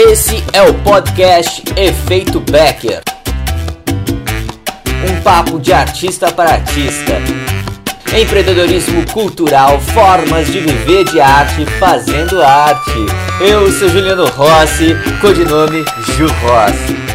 Esse é o podcast Efeito Becker. Um papo de artista para artista. Empreendedorismo cultural, formas de viver de arte fazendo arte. Eu sou Juliano Rossi, codinome Ju Rossi.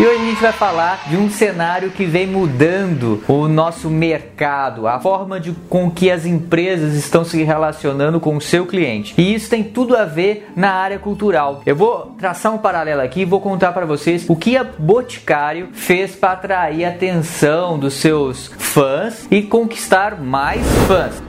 E hoje a gente vai falar de um cenário que vem mudando o nosso mercado, a forma de, com que as empresas estão se relacionando com o seu cliente. E isso tem tudo a ver na área cultural. Eu vou traçar um paralelo aqui e vou contar para vocês o que a Boticário fez para atrair a atenção dos seus fãs e conquistar mais fãs.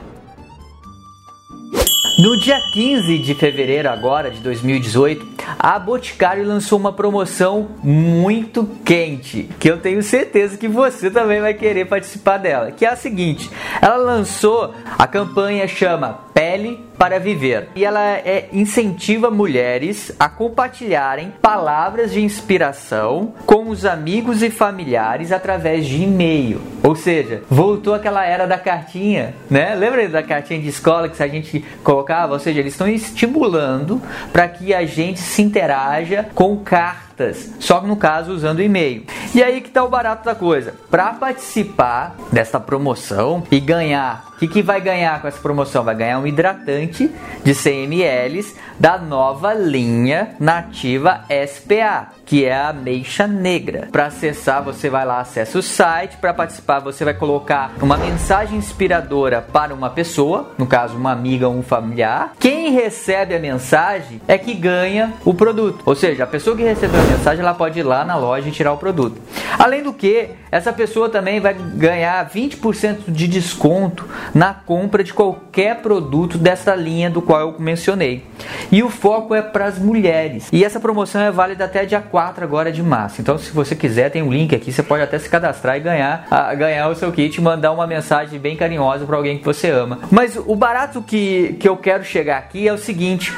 No dia 15 de fevereiro agora de 2018, a Boticário lançou uma promoção muito quente, que eu tenho certeza que você também vai querer participar dela, que é a seguinte: ela lançou a campanha chama Pele para Viver. E ela é, incentiva mulheres a compartilharem palavras de inspiração com os amigos e familiares através de e-mail. Ou seja, voltou aquela era da cartinha, né? Lembra da cartinha de escola que a gente colocava? Ou seja, eles estão estimulando para que a gente se interaja com cartas, só que no caso usando e-mail. E aí que tá o barato da coisa. Para participar desta promoção e ganhar que, que vai ganhar com essa promoção? Vai ganhar um hidratante de 100 ml da nova linha nativa SPA, que é a ameixa negra. Para acessar, você vai lá, acessa o site. Para participar, você vai colocar uma mensagem inspiradora para uma pessoa, no caso, uma amiga ou um familiar. Quem recebe a mensagem é que ganha o produto. Ou seja, a pessoa que recebeu a mensagem, ela pode ir lá na loja e tirar o produto. Além do que, essa pessoa também vai ganhar 20% de desconto na compra de qualquer produto dessa linha do qual eu mencionei. E o foco é para as mulheres. E essa promoção é válida até dia 4 agora de março. Então, se você quiser, tem um link aqui, você pode até se cadastrar e ganhar, a, ganhar o seu kit mandar uma mensagem bem carinhosa para alguém que você ama. Mas o barato que, que eu quero chegar aqui é o seguinte: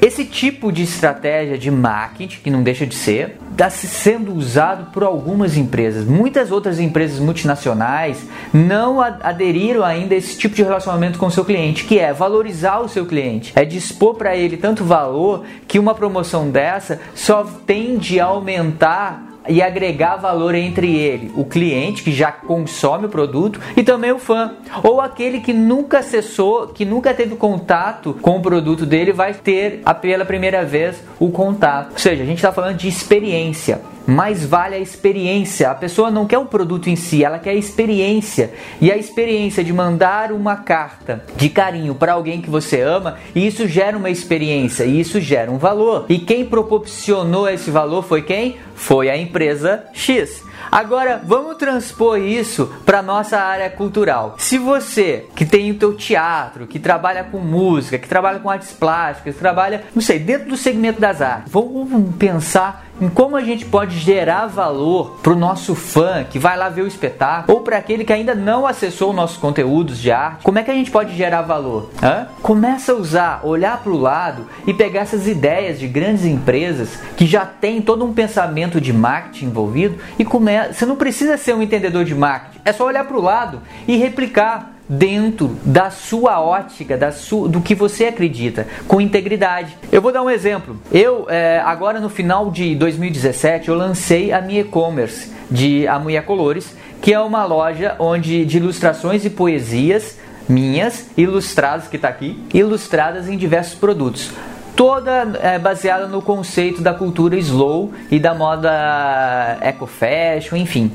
esse tipo de estratégia de marketing, que não deixa de ser, está sendo usado por algumas empresas. Muitas outras empresas multinacionais não aderiram ainda a esse tipo de relacionamento com o seu cliente, que é valorizar o seu cliente, é dispor para ele tanto valor que uma promoção dessa só tende a aumentar e agregar valor entre ele, o cliente que já consome o produto e também o fã, ou aquele que nunca acessou, que nunca teve contato com o produto dele, vai ter pela primeira vez o contato. Ou seja, a gente está falando de experiência mais vale a experiência. A pessoa não quer o produto em si, ela quer a experiência. E a experiência de mandar uma carta de carinho para alguém que você ama, isso gera uma experiência, e isso gera um valor. E quem proporcionou esse valor foi quem? Foi a empresa X. Agora, vamos transpor isso para nossa área cultural. Se você que tem o teu teatro, que trabalha com música, que trabalha com artes plásticas, que trabalha, não sei, dentro do segmento das artes, vamos pensar em como a gente pode gerar valor para o nosso fã que vai lá ver o espetáculo ou para aquele que ainda não acessou nossos conteúdos de arte. Como é que a gente pode gerar valor? Hã? Começa a usar, olhar para o lado e pegar essas ideias de grandes empresas que já têm todo um pensamento de marketing envolvido e começa. Você não precisa ser um entendedor de marketing, é só olhar para o lado e replicar dentro da sua ótica, da sua, do que você acredita, com integridade. Eu vou dar um exemplo. Eu, é, agora no final de 2017, eu lancei a minha e-commerce de A Mulher Colores, que é uma loja onde de ilustrações e poesias minhas, ilustradas, que está aqui, ilustradas em diversos produtos toda é, baseada no conceito da cultura slow e da moda eco fashion, enfim.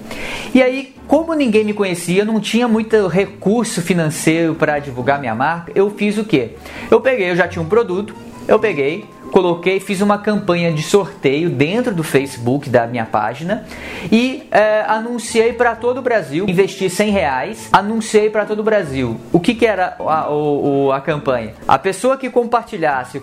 E aí, como ninguém me conhecia, não tinha muito recurso financeiro para divulgar minha marca, eu fiz o quê? Eu peguei, eu já tinha um produto, eu peguei, coloquei, fiz uma campanha de sorteio dentro do Facebook da minha página e é, anunciei para todo o Brasil, investi 100 reais, anunciei para todo o Brasil. O que, que era a, a, a campanha? A pessoa que compartilhasse,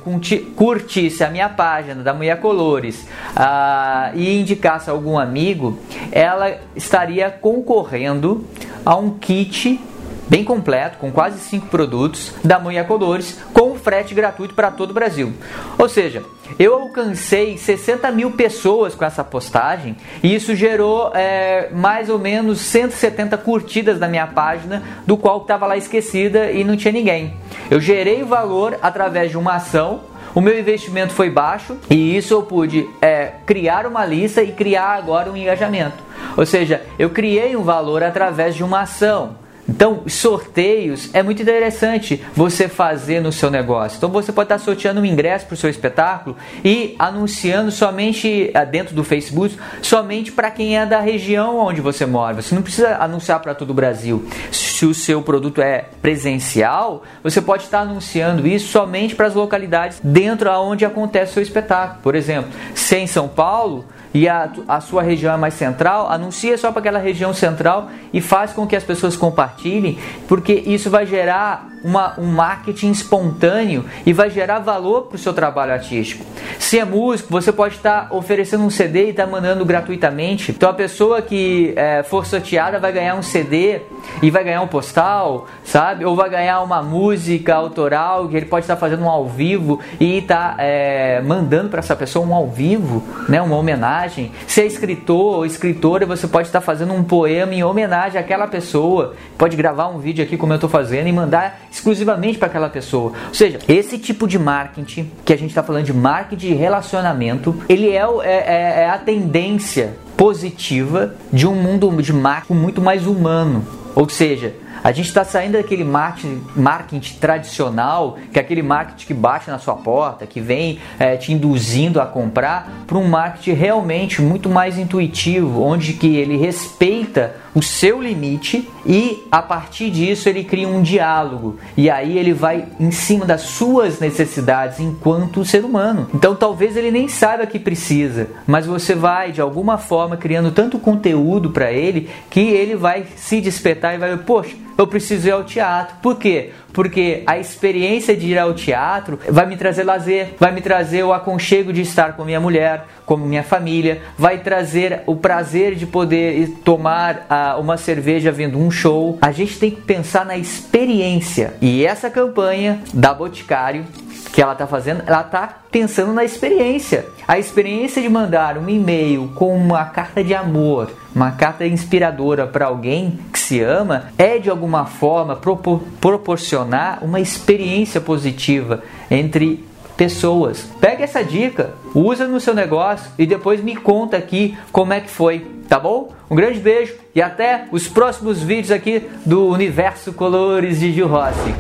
curtisse a minha página da Mulher Colores uh, e indicasse algum amigo, ela estaria concorrendo a um kit bem completo, com quase 5 produtos da Mulher Colores, com frete gratuito para todo o Brasil. Ou seja, eu alcancei 60 mil pessoas com essa postagem e isso gerou é, mais ou menos 170 curtidas na minha página, do qual estava lá esquecida e não tinha ninguém. Eu gerei valor através de uma ação o meu investimento foi baixo e isso eu pude é, criar uma lista e criar agora um engajamento. Ou seja, eu criei um valor através de uma ação. Então, sorteios é muito interessante você fazer no seu negócio. Então, você pode estar sorteando um ingresso para o seu espetáculo e anunciando somente eh, dentro do Facebook, somente para quem é da região onde você mora. Você não precisa anunciar para todo o Brasil. Se o seu produto é presencial, você pode estar anunciando isso somente para as localidades dentro aonde acontece o seu espetáculo. Por exemplo, se em São Paulo, e a, a sua região é mais central, anuncia só para aquela região central e faz com que as pessoas compartilhem, porque isso vai gerar uma, um marketing espontâneo e vai gerar valor para o seu trabalho artístico. Se é músico, você pode estar oferecendo um CD e estar mandando gratuitamente. Então a pessoa que é, for sorteada vai ganhar um CD e vai ganhar um postal, sabe? Ou vai ganhar uma música autoral que ele pode estar fazendo um ao vivo e estar é, mandando para essa pessoa um ao vivo, né? Uma homenagem homenagem. Se é escritor ou escritora, você pode estar fazendo um poema em homenagem àquela pessoa. Pode gravar um vídeo aqui como eu estou fazendo e mandar exclusivamente para aquela pessoa. Ou seja, esse tipo de marketing que a gente está falando de marketing de relacionamento, ele é, é, é, é a tendência positiva de um mundo de marketing muito mais humano. Ou seja, a gente está saindo daquele marketing, marketing, tradicional, que é aquele marketing que bate na sua porta, que vem é, te induzindo a comprar, para um marketing realmente muito mais intuitivo, onde que ele respeita o seu limite e a partir disso ele cria um diálogo e aí ele vai em cima das suas necessidades enquanto ser humano. Então talvez ele nem saiba que precisa, mas você vai de alguma forma criando tanto conteúdo para ele que ele vai se despertar e vai, poxa, eu preciso ir ao teatro. Por quê? Porque a experiência de ir ao teatro vai me trazer lazer, vai me trazer o aconchego de estar com minha mulher, com minha família, vai trazer o prazer de poder tomar uh, uma cerveja vendo um show. A gente tem que pensar na experiência. E essa campanha da Boticário que ela está fazendo, ela está pensando na experiência. A experiência de mandar um e-mail com uma carta de amor, uma carta inspiradora para alguém se ama, é de alguma forma propor proporcionar uma experiência positiva entre pessoas. Pega essa dica, usa no seu negócio e depois me conta aqui como é que foi, tá bom? Um grande beijo e até os próximos vídeos aqui do Universo Colores de Gil Rossi.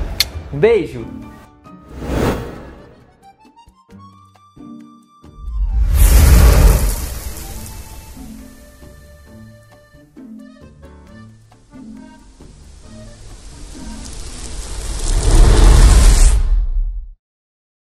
Um beijo!